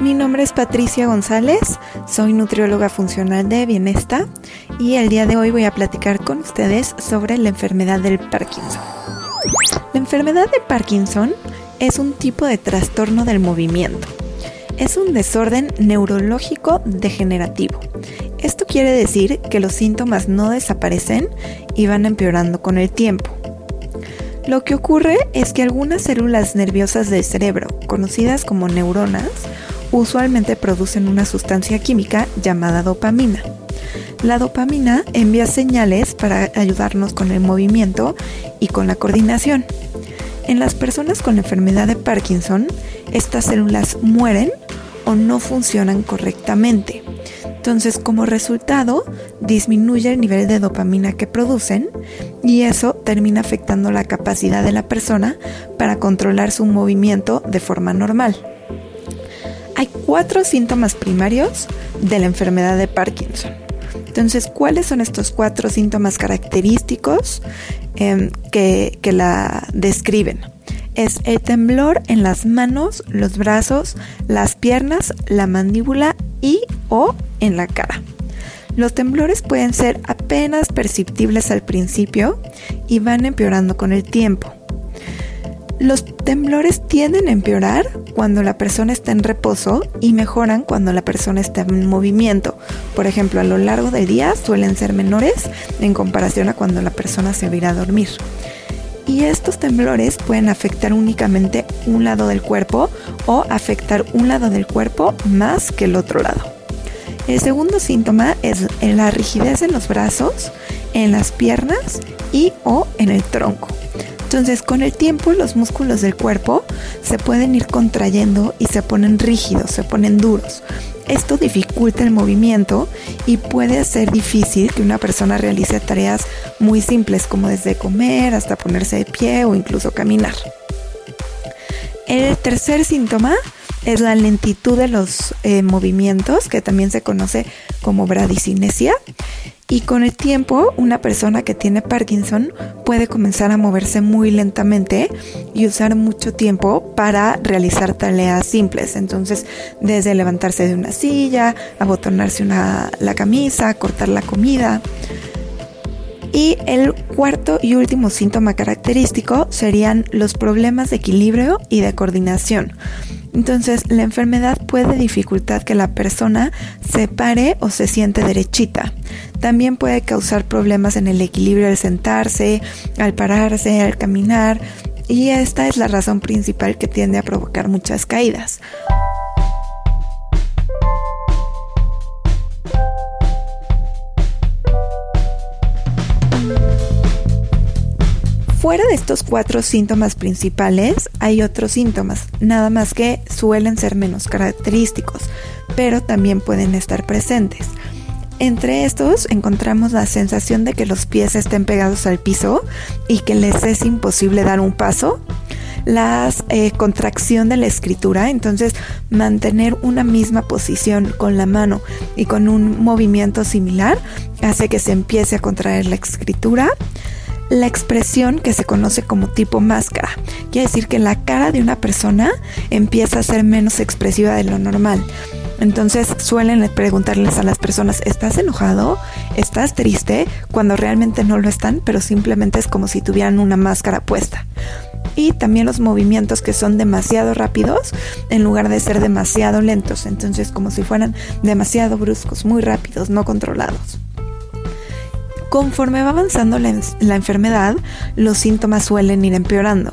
mi nombre es Patricia González, soy nutrióloga funcional de Bienesta y el día de hoy voy a platicar con ustedes sobre la enfermedad del Parkinson. La enfermedad de Parkinson es un tipo de trastorno del movimiento. Es un desorden neurológico degenerativo. Esto quiere decir que los síntomas no desaparecen y van empeorando con el tiempo. Lo que ocurre es que algunas células nerviosas del cerebro, conocidas como neuronas, usualmente producen una sustancia química llamada dopamina. La dopamina envía señales para ayudarnos con el movimiento y con la coordinación. En las personas con la enfermedad de Parkinson, estas células mueren o no funcionan correctamente. Entonces, como resultado, disminuye el nivel de dopamina que producen y eso termina afectando la capacidad de la persona para controlar su movimiento de forma normal. Hay cuatro síntomas primarios de la enfermedad de Parkinson. Entonces, ¿cuáles son estos cuatro síntomas característicos Em, que, que la describen. Es el temblor en las manos, los brazos, las piernas, la mandíbula y o en la cara. Los temblores pueden ser apenas perceptibles al principio y van empeorando con el tiempo. Los temblores tienden a empeorar cuando la persona está en reposo y mejoran cuando la persona está en movimiento. Por ejemplo, a lo largo del día suelen ser menores en comparación a cuando la persona se va a ir a dormir. Y estos temblores pueden afectar únicamente un lado del cuerpo o afectar un lado del cuerpo más que el otro lado. El segundo síntoma es la rigidez en los brazos, en las piernas y o en el tronco. Entonces, con el tiempo los músculos del cuerpo se pueden ir contrayendo y se ponen rígidos, se ponen duros. Esto dificulta el movimiento y puede ser difícil que una persona realice tareas muy simples como desde comer hasta ponerse de pie o incluso caminar. El tercer síntoma es la lentitud de los eh, movimientos, que también se conoce como bradicinesia. Y con el tiempo, una persona que tiene Parkinson puede comenzar a moverse muy lentamente y usar mucho tiempo para realizar tareas simples. Entonces, desde levantarse de una silla, abotonarse una, la camisa, cortar la comida. Y el cuarto y último síntoma característico serían los problemas de equilibrio y de coordinación. Entonces, la enfermedad puede dificultar que la persona se pare o se siente derechita. También puede causar problemas en el equilibrio al sentarse, al pararse, al caminar, y esta es la razón principal que tiende a provocar muchas caídas. Fuera de estos cuatro síntomas principales, hay otros síntomas, nada más que suelen ser menos característicos, pero también pueden estar presentes. Entre estos encontramos la sensación de que los pies estén pegados al piso y que les es imposible dar un paso, la eh, contracción de la escritura, entonces mantener una misma posición con la mano y con un movimiento similar hace que se empiece a contraer la escritura. La expresión que se conoce como tipo máscara quiere decir que la cara de una persona empieza a ser menos expresiva de lo normal. Entonces suelen preguntarles a las personas, ¿estás enojado? ¿Estás triste? Cuando realmente no lo están, pero simplemente es como si tuvieran una máscara puesta y también los movimientos que son demasiado rápidos en lugar de ser demasiado lentos, entonces como si fueran demasiado bruscos, muy rápidos, no controlados. Conforme va avanzando la, enfermedad, los síntomas suelen ir empeorando.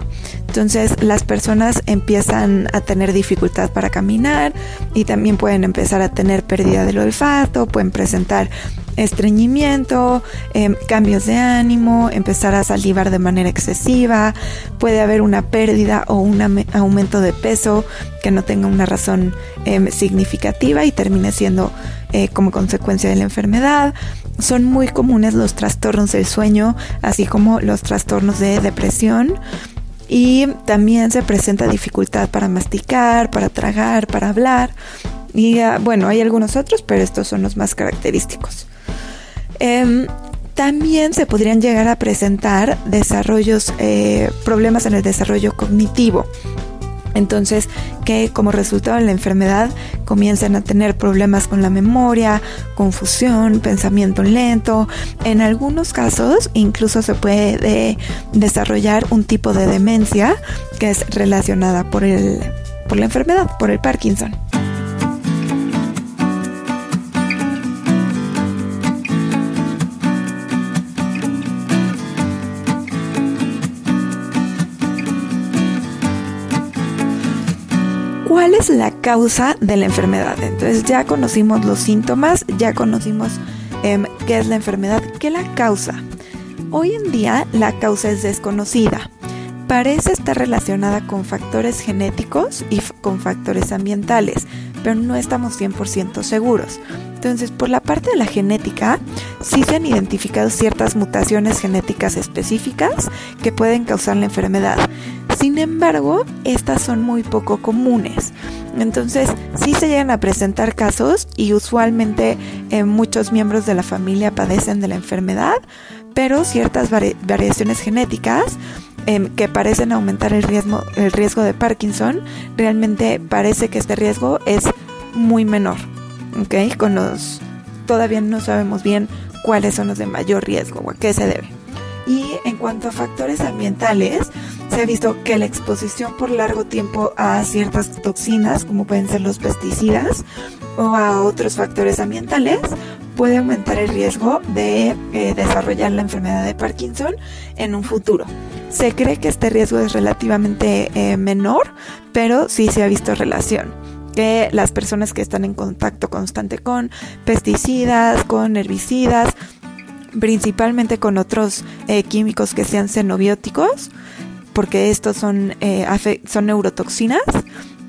Entonces las personas empiezan a tener dificultad para caminar y también pueden empezar a tener pérdida del olfato, pueden presentar estreñimiento, em, cambios de ánimo, empezar a salivar de manera excesiva, puede haber una pérdida o un aumento de peso que no tenga una razón em, significativa y termine siendo eh, como consecuencia de la enfermedad. Son muy comunes los trastornos del sueño, así como los trastornos de depresión. Y también se presenta dificultad para masticar, para tragar, para hablar. Y ah, bueno, hay algunos otros, pero estos son los más característicos. Em, también se podrían llegar a presentar desarrollos, eh, problemas en el desarrollo cognitivo. Entonces, que como resultado de la enfermedad comiencen a tener problemas con la memoria, confusión, pensamiento lento. En algunos casos, incluso se puede desarrollar un tipo de demencia que es relacionada por, el, por la enfermedad, por el Parkinson. La causa de la enfermedad? Entonces ya conocimos los síntomas, ya conocimos em, qué es la enfermedad, qué la causa. Hoy en día la causa es desconocida. Parece estar relacionada con factores genéticos y con factores ambientales, pero no estamos 100% seguros. Entonces, por la parte de la genética, sí se han identificado ciertas mutaciones genéticas específicas que pueden causar la enfermedad. Sin embargo, estas son muy poco comunes. Entonces, sí se llegan a presentar casos y usualmente eh, muchos miembros de la familia padecen de la enfermedad, pero ciertas variaciones genéticas em, que parecen aumentar el riesgo, de Parkinson, realmente parece que este riesgo es muy menor. ¿Ok? Con los. Todavía no sabemos bien cuáles son los de mayor riesgo o a qué se debe. Y en cuanto a factores ambientales, se ha visto que la exposición por largo tiempo a ciertas toxinas, como pueden ser los pesticidas o a otros factores ambientales, puede aumentar el riesgo de eh, desarrollar la enfermedad de Parkinson en un futuro. Se cree que este riesgo es relativamente eh, menor, pero sí se ha visto relación que las personas que están en contacto constante con pesticidas, con herbicidas, principalmente con otros eh, químicos que sean xenobióticos, porque estos son, eh, son neurotoxinas.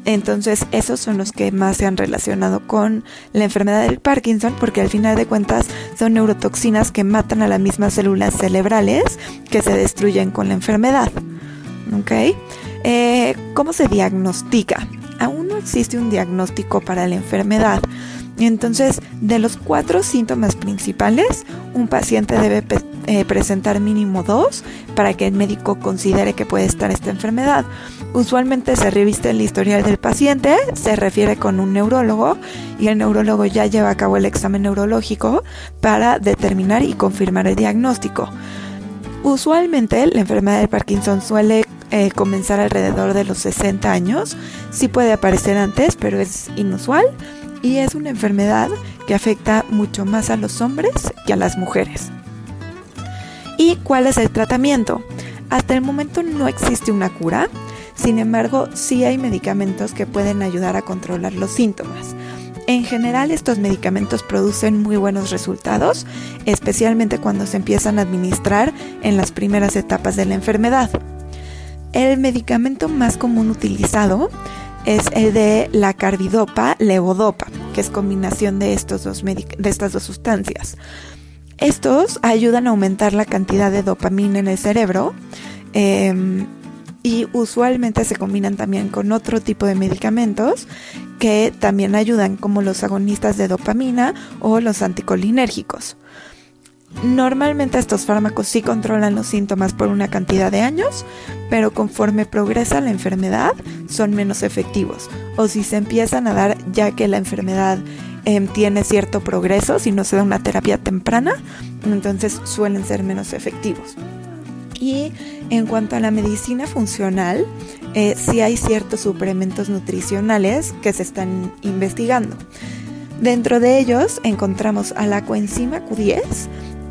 Entonces esos son los que más se han relacionado con la enfermedad del Parkinson porque al final de cuentas son neurotoxinas que matan a las mismas células cerebrales que se destruyen con la enfermedad. ¿Ok? Eh, ¿Cómo se diagnostica? Aún no existe un diagnóstico para la enfermedad. Entonces, de los cuatro síntomas principales, un paciente debe eh, presentar mínimo dos para que el médico considere que puede estar esta enfermedad. Usualmente se reviste el historial del paciente, se refiere con un neurólogo y el neurólogo ya lleva a cabo el examen neurológico para determinar y confirmar el diagnóstico. Usualmente la enfermedad de Parkinson suele eh, comenzar alrededor de los 60 años, sí puede aparecer antes, pero es inusual y es una enfermedad que afecta mucho más a los hombres que a las mujeres. ¿Y cuál es el tratamiento? Hasta el momento no existe una cura, sin embargo sí hay medicamentos que pueden ayudar a controlar los síntomas. En general estos medicamentos producen muy buenos resultados, especialmente cuando se empiezan a administrar en las primeras etapas de la enfermedad. El medicamento más común utilizado es el de la carbidopa levodopa, que es combinación de, estos dos de estas dos sustancias. Estos ayudan a aumentar la cantidad de dopamina en el cerebro em, y usualmente se combinan también con otro tipo de medicamentos que también ayudan como los agonistas de dopamina o los anticolinérgicos. Normalmente estos fármacos sí controlan los síntomas por una cantidad de años, pero conforme progresa la enfermedad son menos efectivos. O si se empiezan a dar ya que la enfermedad em, tiene cierto progreso, si no se da una terapia temprana, entonces suelen ser menos efectivos. Y en cuanto a la medicina funcional, eh, sí hay ciertos suplementos nutricionales que se están investigando. Dentro de ellos encontramos a la coenzima Q10,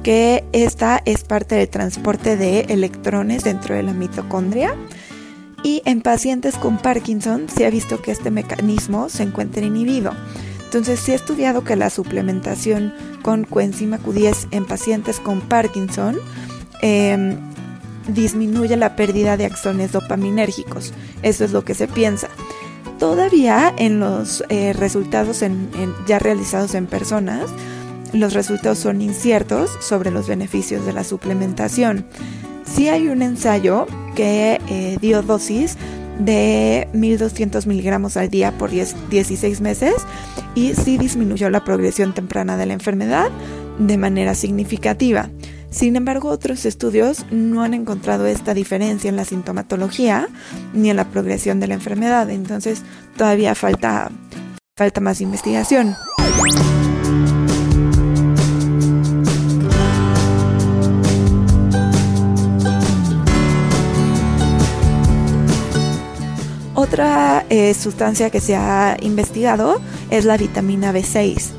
que esta es parte del transporte de electrones dentro de la mitocondria. Y en pacientes con Parkinson se ha visto que este mecanismo se encuentra inhibido. Entonces se ha estudiado que la suplementación con coenzima Q10 en pacientes con Parkinson em, disminuye la pérdida de axones dopaminérgicos. Eso es lo que se piensa. Todavía en los eh, resultados ya realizados en personas, los resultados son inciertos sobre los beneficios de la suplementación. Sí hay un ensayo que eh, dio dosis de 1200 miligramos al día por 16 meses y sí disminuyó la progresión temprana de la enfermedad de manera significativa. Sin embargo, otros estudios no han encontrado esta diferencia en la sintomatología ni en la progresión de la enfermedad, entonces todavía falta, falta más investigación. Otra eh, sustancia que se ha investigado es la vitamina B6,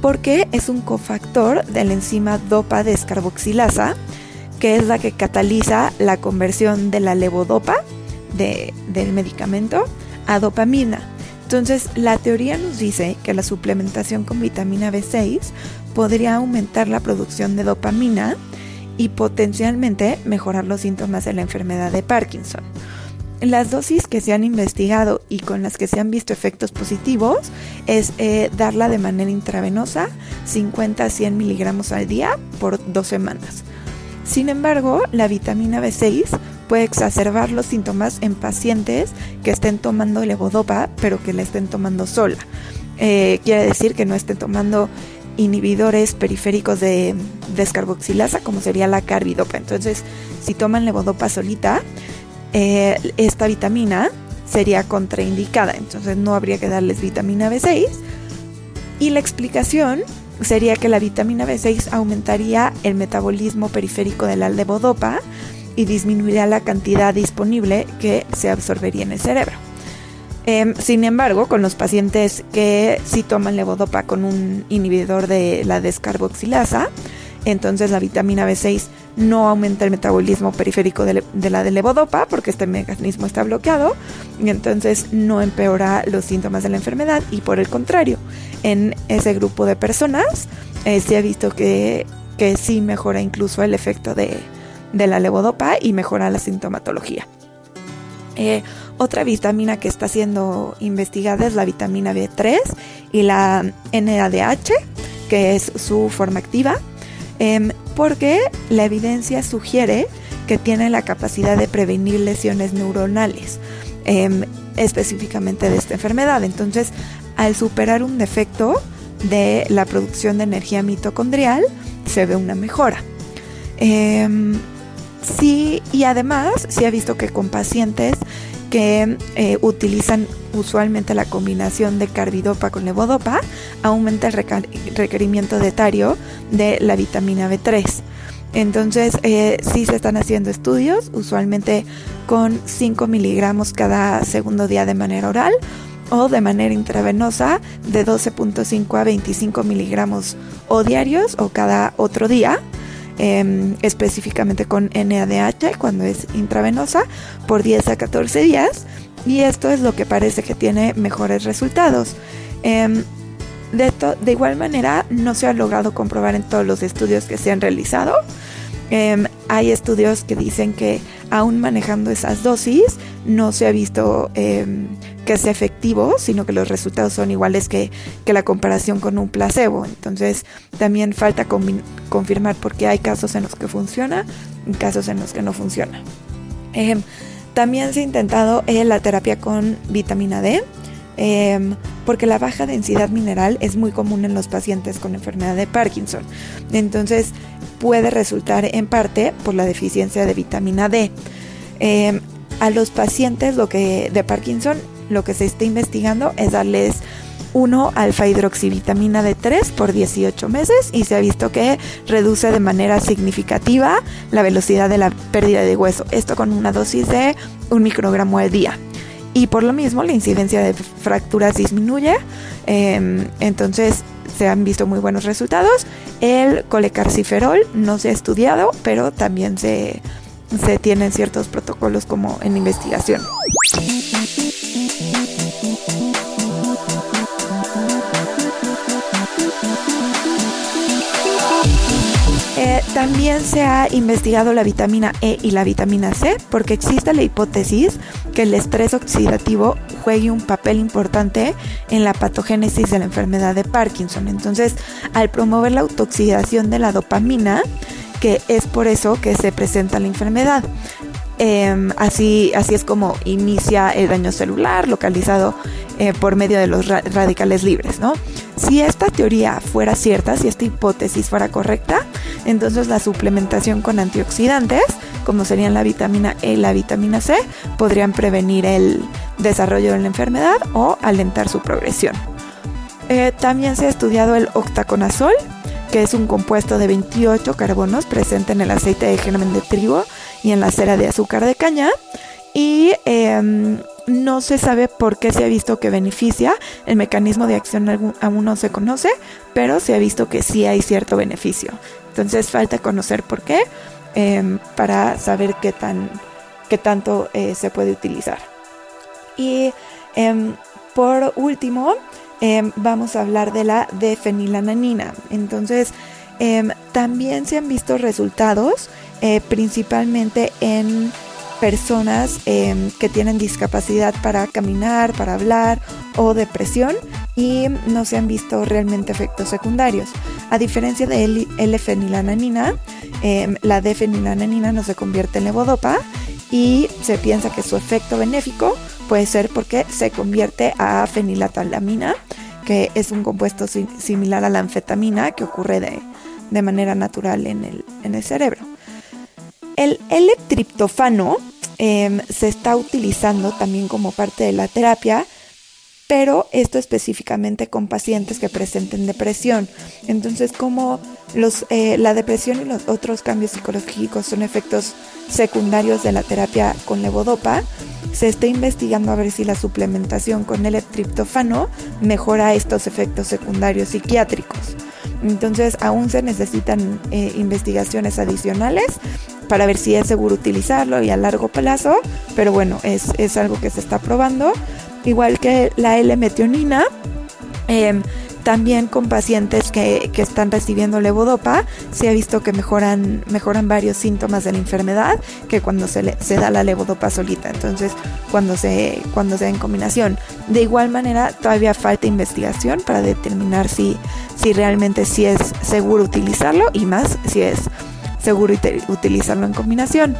porque es un cofactor de la enzima dopa descarboxilasa, que es la que cataliza la conversión de la levodopa del medicamento a dopamina. Entonces, la teoría nos dice que la suplementación con vitamina B6 podría aumentar la producción de dopamina y potencialmente mejorar los síntomas de la enfermedad de Parkinson. Las dosis que se han investigado y con las que se han visto efectos positivos es eh, darla de manera intravenosa 50 a 100 miligramos al día por dos semanas. Sin embargo, la vitamina B6 puede exacerbar los síntomas en pacientes que estén tomando levodopa pero que la estén tomando sola. Eh, quiere decir que no estén tomando inhibidores periféricos de descarboxilasa como sería la carbidopa. Entonces, si toman levodopa solita, eh, esta vitamina sería contraindicada, entonces no habría que darles vitamina B6. Y la explicación sería que la vitamina B6 aumentaría el metabolismo periférico de la levodopa y disminuiría la cantidad disponible que se absorbería en el cerebro. Em, sin embargo, con los pacientes que sí toman levodopa con un inhibidor de la descarboxilasa, entonces la vitamina B6 no aumenta el metabolismo periférico de, la de levodopa porque este mecanismo está bloqueado y entonces no empeora los síntomas de la enfermedad y por el contrario, en ese grupo de personas eh, se ha visto que, que sí mejora incluso el efecto de, la levodopa y mejora la sintomatología. Eh, otra vitamina que está siendo investigada es la vitamina B3 y la NADH, que es su forma activa. Em, porque la evidencia sugiere que tiene la capacidad de prevenir lesiones neuronales, em, específicamente de esta enfermedad. Entonces, al superar un defecto de la producción de energía mitocondrial, se ve una mejora. Em, sí, y además se ha visto que con pacientes que eh, utilizan usualmente la combinación de carbidopa con levodopa, aumenta el requerimiento dietario de la vitamina B3. Entonces, eh, sí se están haciendo estudios, usualmente con 5 miligramos cada segundo día de manera oral o de manera intravenosa de 12.5 a 25 miligramos o diarios o cada otro día. Em, específicamente con NADH cuando es intravenosa por 10 a 14 días y esto es lo que parece que tiene mejores resultados. Em, de, de, igual manera, no se ha logrado comprobar en todos los estudios que se han realizado. Em, hay estudios que dicen que aún manejando esas dosis no se ha visto que sea efectivo, sino que los resultados son iguales que, que la comparación con un placebo. Entonces también falta confirmar porque hay casos en los que funciona y casos en los que no funciona. También se ha intentado eh, la terapia con vitamina D. Em, porque la baja densidad mineral es muy común en los pacientes con enfermedad de Parkinson. Entonces puede resultar en parte por la deficiencia de vitamina D. Em, a los pacientes lo que, de Parkinson lo que se está investigando es darles 1 alfa hidroxivitamina D3 por 18 meses y se ha visto que reduce de manera significativa la velocidad de la pérdida de hueso. Esto con una dosis de un microgramo al día y por lo mismo la incidencia de fracturas disminuye. Em, entonces se han visto muy buenos resultados. El colecarciferol no se ha estudiado, pero también se, se tienen ciertos protocolos como en investigación. También se ha investigado la vitamina E y la vitamina C porque existe la hipótesis que el estrés oxidativo juegue un papel importante en la patogénesis de la enfermedad de Parkinson. Entonces, al promover la autooxidación de la dopamina, que es por eso que se presenta la enfermedad. Em, así, así es como inicia el daño celular localizado eh, por medio de los radicales libres, ¿no? Si esta teoría fuera cierta, si esta hipótesis fuera correcta, entonces la suplementación con antioxidantes, como serían la vitamina E y la vitamina C, podrían prevenir el desarrollo de la enfermedad o alentar su progresión. Eh, también se ha estudiado el octaconazol, que es un compuesto de 28 carbonos presente en el aceite de germen de trigo y en la cera de azúcar de caña. Y em, no se sabe por qué se ha visto que beneficia. El mecanismo de acción aún no se conoce, pero se ha visto que sí hay cierto beneficio. Entonces falta conocer por qué em, para saber qué, tan, qué tanto eh, se puede utilizar. Y em, por último, vamos a hablar de la defenilananina. Entonces, también se han visto resultados eh, principalmente en personas em, que tienen discapacidad para caminar, para hablar o depresión y no se han visto realmente efectos secundarios. A diferencia de L-fenilananina, em, la D-fenilananina no se convierte en levodopa y se piensa que su efecto benéfico puede ser porque se convierte a fenilatalamina, que es un compuesto similar a la anfetamina que ocurre de, de manera natural en el, en el cerebro. El L-triptofano em, se está utilizando también como parte de la terapia, pero esto específicamente con pacientes que presenten depresión. Entonces, como eh, la depresión y los otros cambios psicológicos son efectos secundarios de la terapia con levodopa, se está investigando a ver si la suplementación con el triptofano mejora estos efectos secundarios psiquiátricos. Entonces aún se necesitan eh, investigaciones adicionales para ver si es seguro utilizarlo y a largo plazo, pero bueno, es, algo que se está probando. Igual que la L-metionina, em, también con pacientes que, están recibiendo levodopa, se ha visto que mejoran, mejoran varios síntomas de la enfermedad que cuando se, se da la levodopa solita, entonces cuando se, cuando se da en combinación. De igual manera, todavía falta investigación para determinar si, si realmente sí es seguro utilizarlo y más si es seguro utilizarlo en combinación.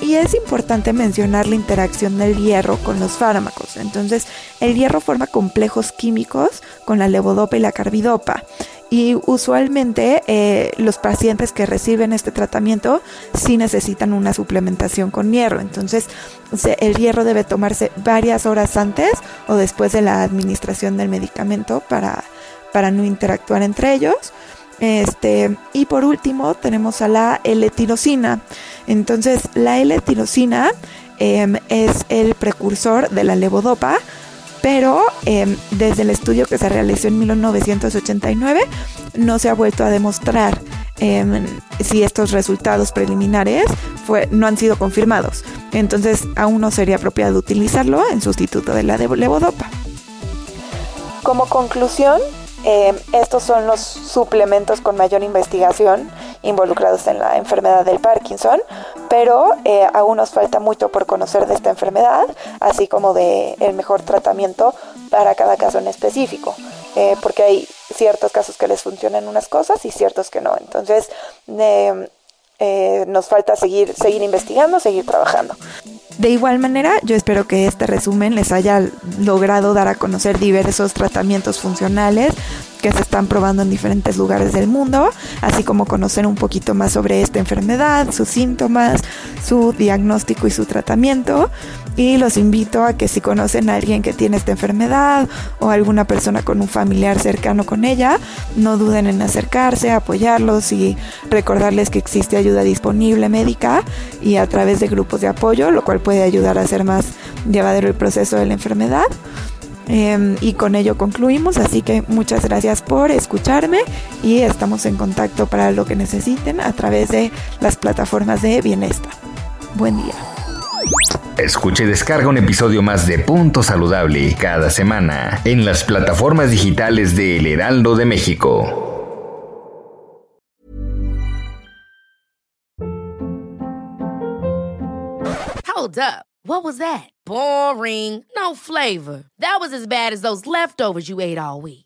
Y es importante mencionar la interacción del hierro con los fármacos. Entonces, el hierro forma complejos químicos con la levodopa y la carbidopa. Y usualmente eh, los pacientes que reciben este tratamiento sí necesitan una suplementación con hierro. Entonces, el hierro debe tomarse varias horas antes o después de la administración del medicamento para, para no interactuar entre ellos. Este, y por último tenemos a la L-tirosina. Entonces, la L-tirosina em, es el precursor de la levodopa, pero em, desde el estudio que se realizó en 1989 no se ha vuelto a demostrar em, si estos resultados preliminares no han sido confirmados. Entonces, aún no sería apropiado utilizarlo en sustituto de la levodopa. Como conclusión, Eh, estos son los suplementos con mayor investigación involucrados en la enfermedad del Parkinson, pero eh, aún nos falta mucho por conocer de esta enfermedad, así como de el mejor tratamiento para cada caso en específico, eh, porque hay ciertos casos que les funcionan unas cosas y ciertos que no. Entonces, nos falta seguir, seguir investigando, seguir trabajando. De igual manera, yo espero que este resumen les haya logrado dar a conocer diversos tratamientos funcionales que se están probando en diferentes lugares del mundo, así como conocer un poquito más sobre esta enfermedad, sus síntomas, su diagnóstico y su tratamiento. Y los invito a que si conocen a alguien que tiene esta enfermedad o alguna persona con un familiar cercano con ella, no duden en acercarse, apoyarlos y recordarles que existe ayuda disponible médica y a través de grupos de apoyo, lo cual puede ayudar a hacer más llevadero el proceso de la enfermedad. Em, y con ello concluimos, así que muchas gracias por escucharme y estamos en contacto para lo que necesiten a través de las plataformas de Bienestar. Buen día. Escuche y descarga un episodio más de Punto Saludable cada semana en las plataformas digitales de El Heraldo de México. Hold up. What was that? Boring. No flavor. That was as bad as those leftovers you ate all week.